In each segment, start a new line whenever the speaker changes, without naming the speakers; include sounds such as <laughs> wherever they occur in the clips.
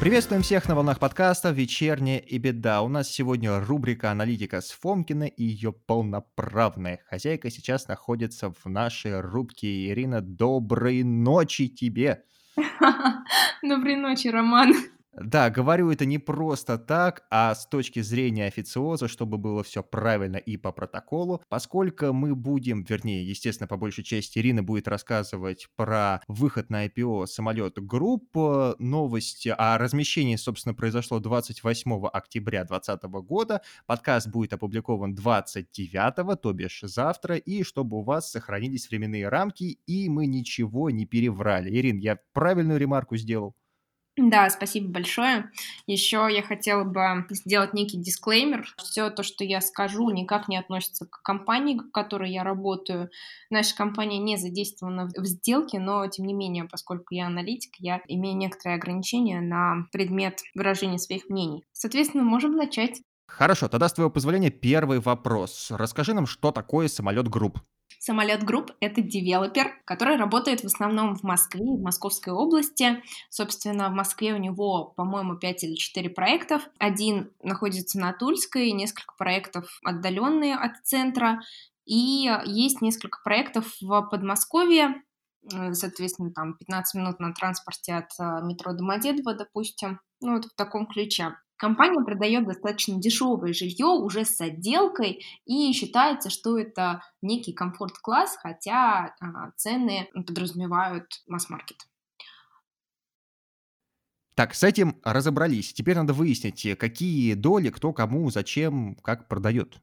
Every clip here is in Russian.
Приветствуем всех на волнах подкаста «Вечерняя и беда». У нас сегодня рубрика «Аналитика с Фомкина» и ее полноправная хозяйка сейчас находится в нашей рубке. Ирина, доброй ночи тебе! <laughs>
Доброй ночи, Роман.
Да, говорю это не просто так, а с точки зрения официоза, чтобы было все правильно и по протоколу, поскольку мы будем, вернее, естественно, по большей части Ирина будет рассказывать про выход на IPO самолет групп, новости о размещении, собственно, произошло 28 октября 2020 года, подкаст будет опубликован 29, то бишь завтра, и чтобы у вас сохранились временные рамки, и мы ничего не переврали. Ирин, я правильную ремарку сделал?
Да, спасибо большое. Еще я хотела бы сделать некий дисклеймер. Все то, что я скажу, никак не относится к компании, в которой я работаю. Наша компания не задействована в сделке, но тем не менее, поскольку я аналитик, я имею некоторые ограничения на предмет выражения своих мнений. Соответственно, можем начать.
Хорошо, тогда с твоего позволения первый вопрос. Расскажи нам, что такое Самолет Group.
Самолет Group — это девелопер, который работает в основном в Москве в Московской области. Собственно, в Москве у него, по-моему, 5 или 4 проектов. Один находится на Тульской, несколько проектов отдаленные от центра. И есть несколько проектов в Подмосковье, соответственно, там 15 минут на транспорте от э, метро Домодедово, допустим. Ну, вот в таком ключе. Компания продает достаточно дешевое жилье уже с отделкой, и считается, что это некий комфорт-класс, хотя а, цены подразумевают масс-маркет.
Так, с этим разобрались. Теперь надо выяснить, какие доли, кто кому, зачем, как продает.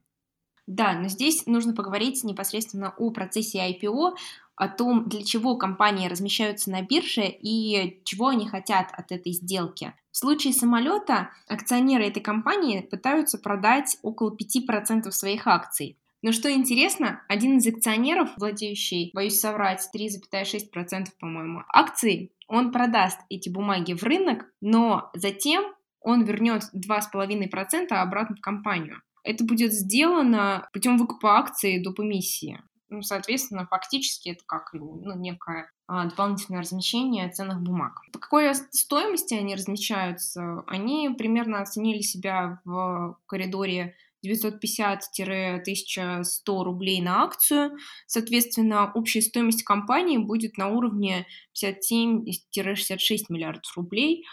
Да, но здесь нужно поговорить непосредственно о процессе IPO, о том, для чего компании размещаются на бирже и чего они хотят от этой сделки. В случае самолета акционеры этой компании пытаются продать около 5% своих акций. Но что интересно, один из акционеров, владеющий, боюсь соврать, 3,6%, по-моему, акций, он продаст эти бумаги в рынок, но затем он вернет 2,5% обратно в компанию. Это будет сделано путем выкупа акций доп. эмиссии. Ну, соответственно, фактически это как ну, некое а, дополнительное размещение ценных бумаг. По какой стоимости они размещаются? Они примерно оценили себя в коридоре 950-1100 рублей на акцию. Соответственно, общая стоимость компании будет на уровне 57-66 миллиардов рублей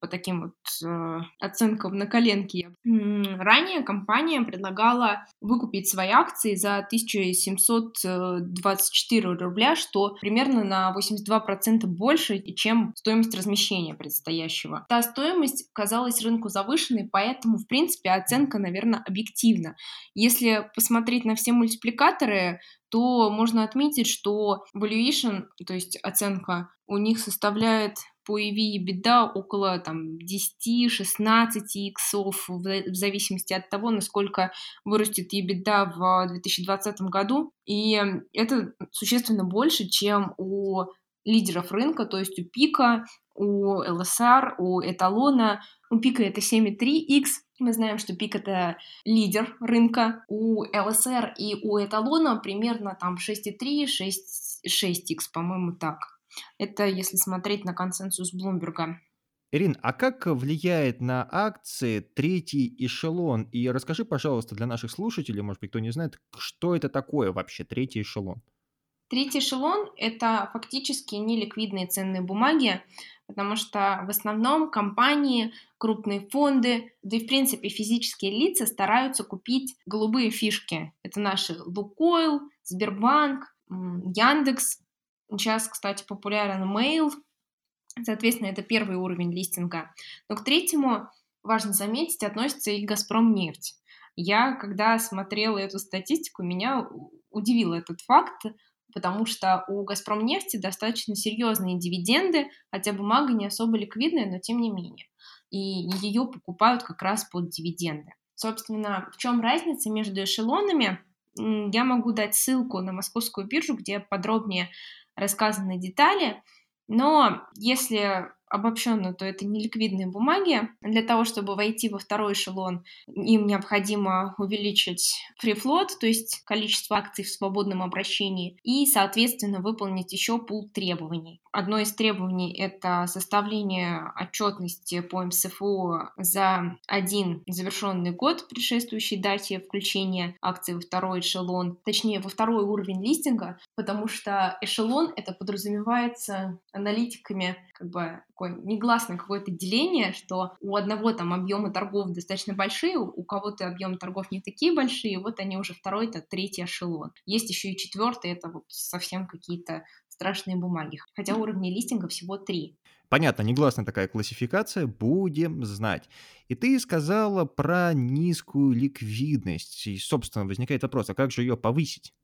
по таким вот э, оценкам на коленке. Ранее компания предлагала выкупить свои акции за 1724 рубля, что примерно на 82% больше, чем стоимость размещения предстоящего. Та стоимость казалась рынку завышенной, поэтому, в принципе, оценка, наверное, объективна. Если посмотреть на все мультипликаторы, то можно отметить, что valuation, то есть оценка, у них составляет по EV беда около там 10-16 иксов в зависимости от того, насколько вырастет EBITDA в 2020 году. И это существенно больше, чем у лидеров рынка, то есть у Пика, у LSR, у Эталона. У Пика это 7,3x, мы знаем, что Пик это лидер рынка. У LSR и у Эталона примерно там 6,3, 6, 6x, по-моему, так. Это если смотреть на консенсус Блумберга.
Ирин, а как влияет на акции третий эшелон? И расскажи, пожалуйста, для наших слушателей, может быть, кто не знает, что это такое вообще третий эшелон?
Третий эшелон – это фактически неликвидные ценные бумаги, потому что в основном компании, крупные фонды, да и в принципе физические лица стараются купить голубые фишки. Это наши Лукойл, Сбербанк, Яндекс, Сейчас, кстати, популярен Mail, соответственно, это первый уровень листинга. Но к третьему, важно заметить, относится и Газпром нефть. Я, когда смотрела эту статистику, меня удивил этот факт, потому что у Газпром нефти достаточно серьезные дивиденды, хотя бумага не особо ликвидная, но тем не менее. И ее покупают как раз под дивиденды. Собственно, в чем разница между эшелонами? Я могу дать ссылку на московскую биржу, где подробнее рассказаны детали, но если обобщенно, то это неликвидные бумаги. Для того, чтобы войти во второй эшелон, им необходимо увеличить free float, то есть количество акций в свободном обращении, и, соответственно, выполнить еще пул требований. Одно из требований — это составление отчетности по МСФО за один завершенный год, предшествующий дате включения акций во второй эшелон, точнее, во второй уровень листинга, потому что эшелон — это подразумевается аналитиками как бы такое негласное какое-то деление, что у одного там объемы торгов достаточно большие, у кого-то объемы торгов не такие большие, вот они уже второй, это третий эшелон. Есть еще и четвертый, это вот совсем какие-то страшные бумаги. Хотя уровней листинга всего три.
Понятно, негласная такая классификация, будем знать. И ты сказала про низкую ликвидность. И, собственно, возникает вопрос, а как же ее повысить?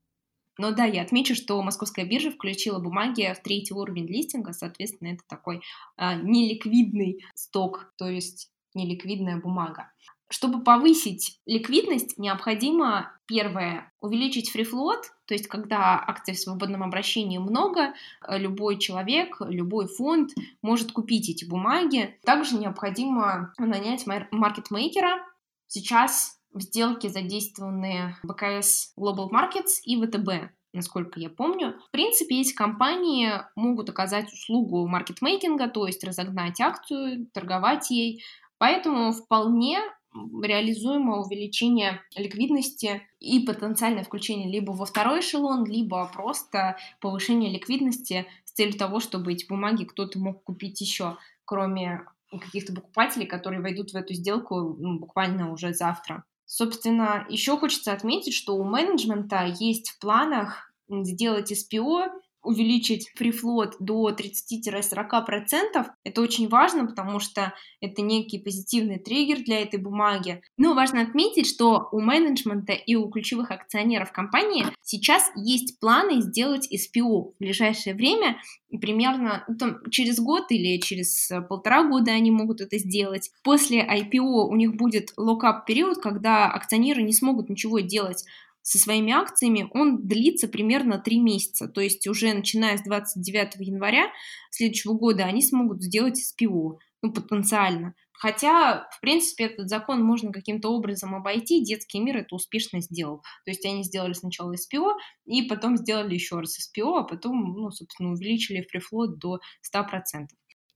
Но да, я отмечу, что московская биржа включила бумаги в третий уровень листинга, соответственно, это такой а, неликвидный сток, то есть неликвидная бумага. Чтобы повысить ликвидность, необходимо, первое, увеличить фрифлот, то есть когда акций в свободном обращении много, э, любой человек, любой фонд может купить эти бумаги. Также необходимо нанять маркетмейкера. Сейчас в сделке задействованы БКС Global Markets и ВТБ насколько я помню. В принципе, эти компании могут оказать услугу маркетмейкинга, то есть разогнать акцию, торговать ей. Поэтому вполне реализуемо увеличение ликвидности и потенциальное включение либо во второй эшелон, либо просто повышение ликвидности с целью того, чтобы эти бумаги кто-то мог купить еще, кроме каких-то покупателей, которые войдут в эту сделку ну, буквально уже завтра. Собственно, еще хочется отметить, что у менеджмента есть в планах сделать SPO увеличить фрифлот до 30-40%. Это очень важно, потому что это некий позитивный триггер для этой бумаги. Но важно отметить, что у менеджмента и у ключевых акционеров компании сейчас есть планы сделать SPO в ближайшее время, примерно ну, там, через год или через полтора года они могут это сделать. После IPO у них будет локап период, когда акционеры не смогут ничего делать со своими акциями, он длится примерно 3 месяца. То есть уже начиная с 29 января следующего года они смогут сделать СПО, ну, потенциально. Хотя, в принципе, этот закон можно каким-то образом обойти, детский мир это успешно сделал. То есть они сделали сначала СПО, и потом сделали еще раз СПО, а потом, ну, собственно, увеличили фрифлот до 100%.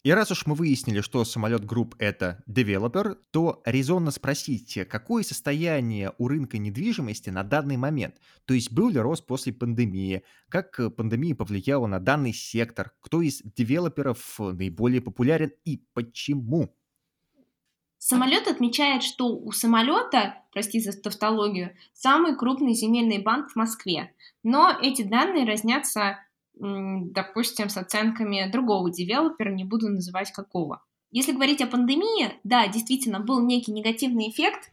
И раз уж мы выяснили, что самолет групп это девелопер, то резонно спросить, какое состояние у рынка недвижимости на данный момент? То есть был ли рост после пандемии? Как э, пандемия повлияла на данный сектор? Кто из девелоперов наиболее популярен и почему?
Самолет отмечает, что у самолета, прости за тавтологию, самый крупный земельный банк в Москве. Но эти данные разнятся допустим, с оценками другого девелопера, не буду называть какого. Если говорить о пандемии, да, действительно, был некий негативный эффект.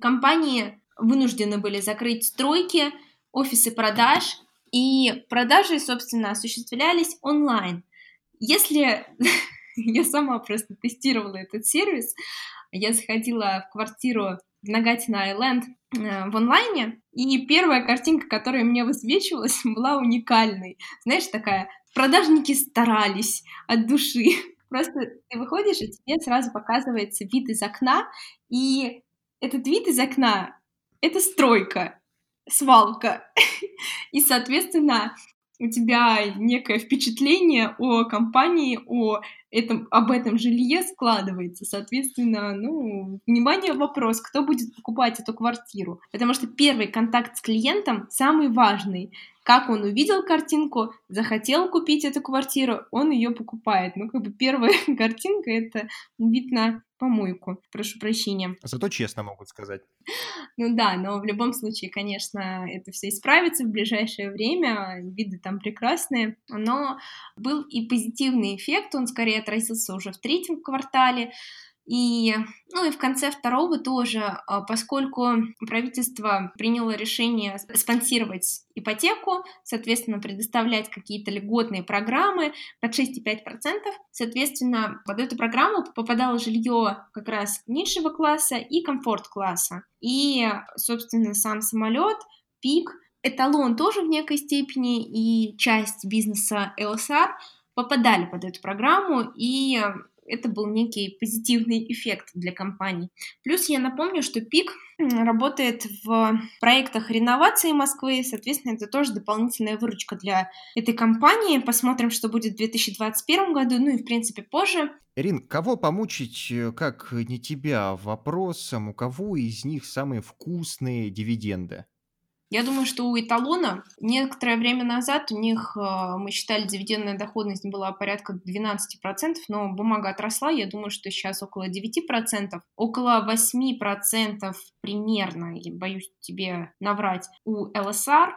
Компании вынуждены были закрыть стройки, офисы продаж, и продажи, собственно, осуществлялись онлайн. Если <laughs> я сама просто тестировала этот сервис, я заходила в квартиру в Нагатино Айленд в онлайне, и первая картинка, которая мне высвечивалась, <laughs> была уникальной. Знаешь, такая, продажники старались от души. <laughs> Просто ты выходишь, и тебе сразу показывается вид из окна, и этот вид из окна — это стройка, свалка. <laughs> И, соответственно, у тебя некое впечатление о компании, о этом, об этом жилье складывается. Соответственно, ну, внимание, вопрос, кто будет покупать эту квартиру. Потому что первый контакт с клиентом самый важный. Как он увидел картинку, захотел купить эту квартиру, он ее покупает. Ну, как бы первая <laughs> картинка — это вид на помойку, прошу прощения.
Зато честно могут сказать.
Ну да, но в любом случае, конечно, это все исправится в ближайшее время, виды там прекрасные, но был и позитивный эффект, он скорее отразился уже в третьем квартале, и, ну и в конце второго тоже, а, поскольку правительство приняло решение спонсировать ипотеку, соответственно, предоставлять какие-то льготные программы под 6,5%, соответственно, под эту программу попадало жилье как раз низшего класса и комфорт-класса. И, собственно, сам самолет, пик, эталон тоже в некой степени и часть бизнеса LSR попадали под эту программу, и это был некий позитивный эффект для компаний. Плюс я напомню, что ПИК работает в проектах реновации Москвы, соответственно, это тоже дополнительная выручка для этой компании. Посмотрим, что будет в 2021 году, ну и, в принципе, позже.
Ирин, кого помучить, э, как не тебя, вопросом, у кого из них самые вкусные дивиденды?
Я думаю, что у эталона некоторое время назад у них, э, мы считали, дивидендная доходность была порядка 12%, но бумага отросла, я думаю, что сейчас около 9%, около 8% примерно, я боюсь тебе наврать, у ЛСР,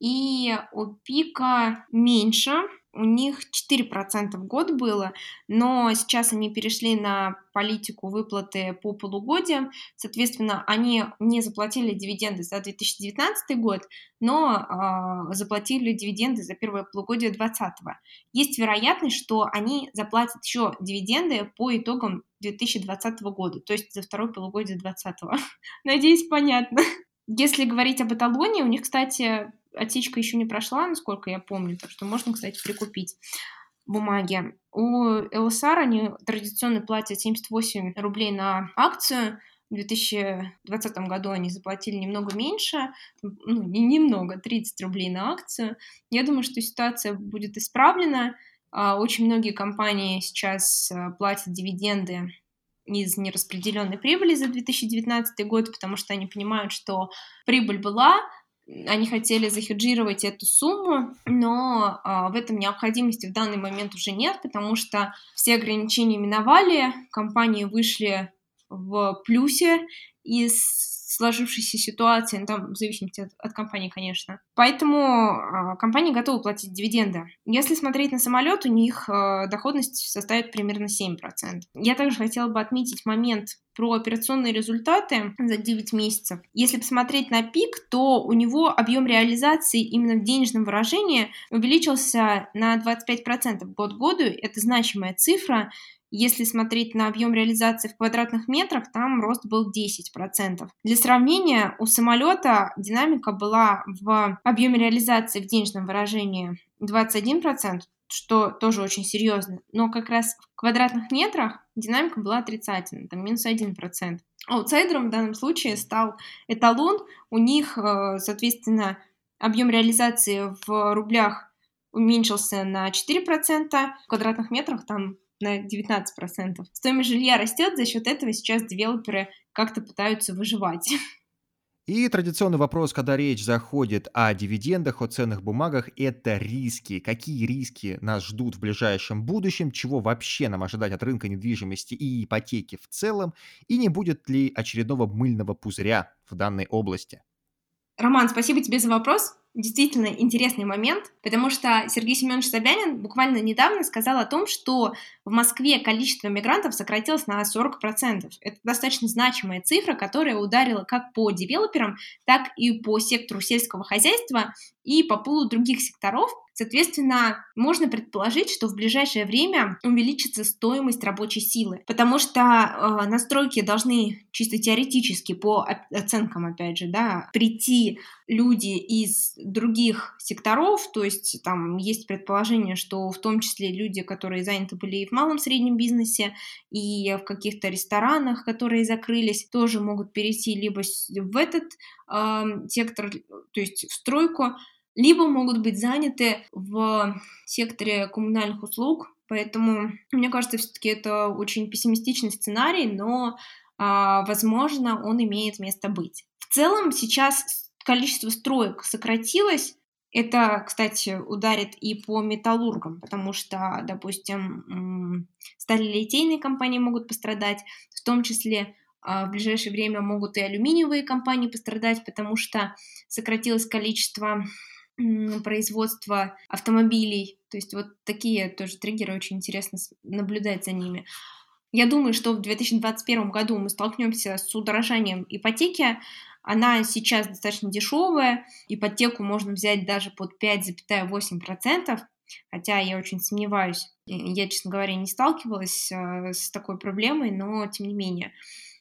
и у пика меньше, у них 4% в год было, но сейчас они перешли на политику выплаты по полугодиям, соответственно, они не заплатили дивиденды за 2019 год, но э, заплатили дивиденды за первое полугодие 2020. Есть вероятность, что они заплатят еще дивиденды по итогам 2020 года, то есть за второе полугодие 2020. <laughs> Надеюсь, понятно. Если говорить об эталоне, у них, кстати, отсечка еще не прошла, насколько я помню, так что можно, кстати, прикупить бумаги. У ЛСР они традиционно платят 78 рублей на акцию, в 2020 году они заплатили немного меньше, ну, не немного, 30 рублей на акцию. Я думаю, что ситуация будет исправлена. А, очень многие компании сейчас э, платят дивиденды из нераспределенной прибыли за 2019 год, потому что они понимают, что прибыль была, они хотели захеджировать эту сумму, но а, в этом необходимости в данный момент уже нет, потому что все ограничения миновали, компании вышли в плюсе из сложившейся ситуации, ну, там, в зависимости от, от компании, конечно. Поэтому э, компании готовы платить дивиденды. Если смотреть на самолет, у них э, доходность составит примерно 7%. Я также хотела бы отметить момент про операционные результаты за 9 месяцев. Если посмотреть на пик, то у него объем реализации именно в денежном выражении увеличился на 25% год году. Это значимая цифра. Если смотреть на объем реализации в квадратных метрах, там рост был 10%. Для сравнения, у самолета динамика была в объеме реализации в денежном выражении 21%, что тоже очень серьезно. Но как раз в квадратных метрах динамика была отрицательной, там минус 1%. Аутсайдером в данном случае стал эталон. У них, э, соответственно, объем реализации в рублях уменьшился на 4%, в квадратных метрах там на 19%. Стоимость жилья растет, за счет этого сейчас девелоперы как-то пытаются выживать.
И традиционный вопрос, когда речь заходит о дивидендах, о ценных бумагах, это риски. Какие риски нас ждут в ближайшем будущем, чего вообще нам ожидать от рынка недвижимости и ипотеки в целом, и не будет ли очередного мыльного пузыря в данной области?
Роман, спасибо тебе за вопрос действительно интересный момент, потому что Сергей Семенович Собянин буквально недавно сказал о том, что в Москве количество мигрантов сократилось на 40%. Это достаточно значимая цифра, которая ударила как по девелоперам, так и по сектору сельского хозяйства и по пулу других секторов. Соответственно, можно предположить, что в ближайшее время увеличится стоимость рабочей силы, потому что э, настройки должны чисто теоретически по оценкам, опять же, да, прийти люди из других секторов, то есть там есть предположение, что в том числе люди, которые заняты были и в малом среднем бизнесе, и в каких-то ресторанах, которые закрылись, тоже могут перейти либо в этот э, сектор, то есть в стройку, либо могут быть заняты в секторе коммунальных услуг. Поэтому, мне кажется, все-таки это очень пессимистичный сценарий, но, а, возможно, он имеет место быть. В целом сейчас количество строек сократилось, это, кстати, ударит и по металлургам, потому что, допустим, сталелитейные компании могут пострадать, в том числе а, в ближайшее время могут и алюминиевые компании пострадать, потому что сократилось количество производства автомобилей. То есть вот такие тоже триггеры, очень интересно наблюдать за ними. Я думаю, что в 2021 году мы столкнемся с удорожанием ипотеки. Она сейчас достаточно дешевая. Ипотеку можно взять даже под 5,8%. Хотя я очень сомневаюсь. Я, честно говоря, не сталкивалась э, с такой проблемой, но тем не менее.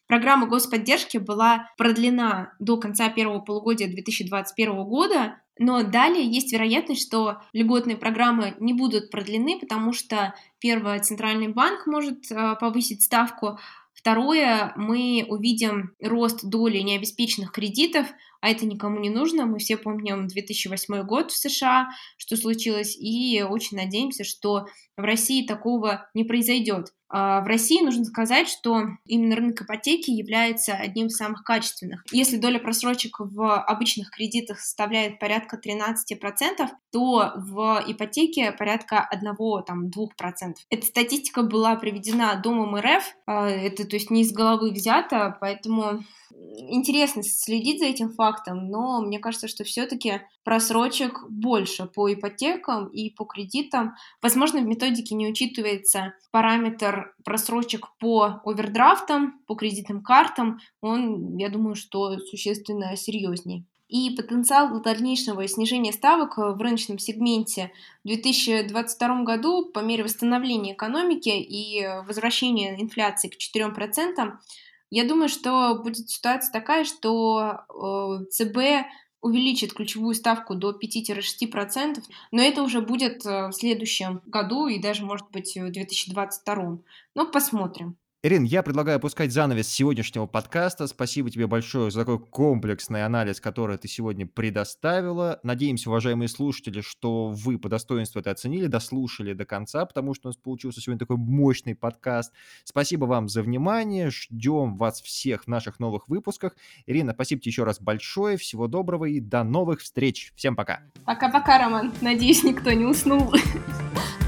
Программа господдержки была продлена до конца первого полугодия 2021 года, Но далее есть вероятность, что льготные программы не будут продлены, потому что, первое, Центральный банк может э, повысить ставку, Второе, мы увидим рост доли необеспеченных кредитов, а это никому не нужно. Мы все помним 2008 год в США, что случилось, и очень надеемся, что в России такого не произойдет. А в России нужно сказать, что именно рынок ипотеки является одним из самых качественных. Если доля просрочек в обычных кредитах составляет порядка 13%, то в ипотеке порядка 1-2%. Эта статистика была приведена Домом РФ, а, это то есть не из головы взято, поэтому интересно следить за этим фактом, но мне кажется, что все-таки просрочек больше по ипотекам и по кредитам. Возможно, в методике не учитывается параметр просрочек по овердрафтам, по кредитным картам. Он, я думаю, что существенно серьезнее. И потенциал дальнейшего снижения ставок в рыночном сегменте в 2022 году по мере восстановления экономики и возвращения инфляции к 4% я думаю, что будет ситуация такая, что э, ЦБ увеличит ключевую ставку до 5-6%, но это уже будет э, в следующем году и даже, может быть, в 2022. Ну, посмотрим.
Ирин, я предлагаю опускать занавес сегодняшнего подкаста. Спасибо тебе большое за такой комплексный анализ, который ты сегодня предоставила. Надеемся, уважаемые слушатели, что вы по достоинству это оценили, дослушали до конца, потому что у нас получился сегодня такой мощный подкаст. Спасибо вам за внимание. Ждем вас всех в наших новых выпусках. Ирина, спасибо тебе еще раз большое. Всего доброго и до новых встреч. Всем пока.
Пока-пока, Роман. Надеюсь, никто не уснул. <laughs>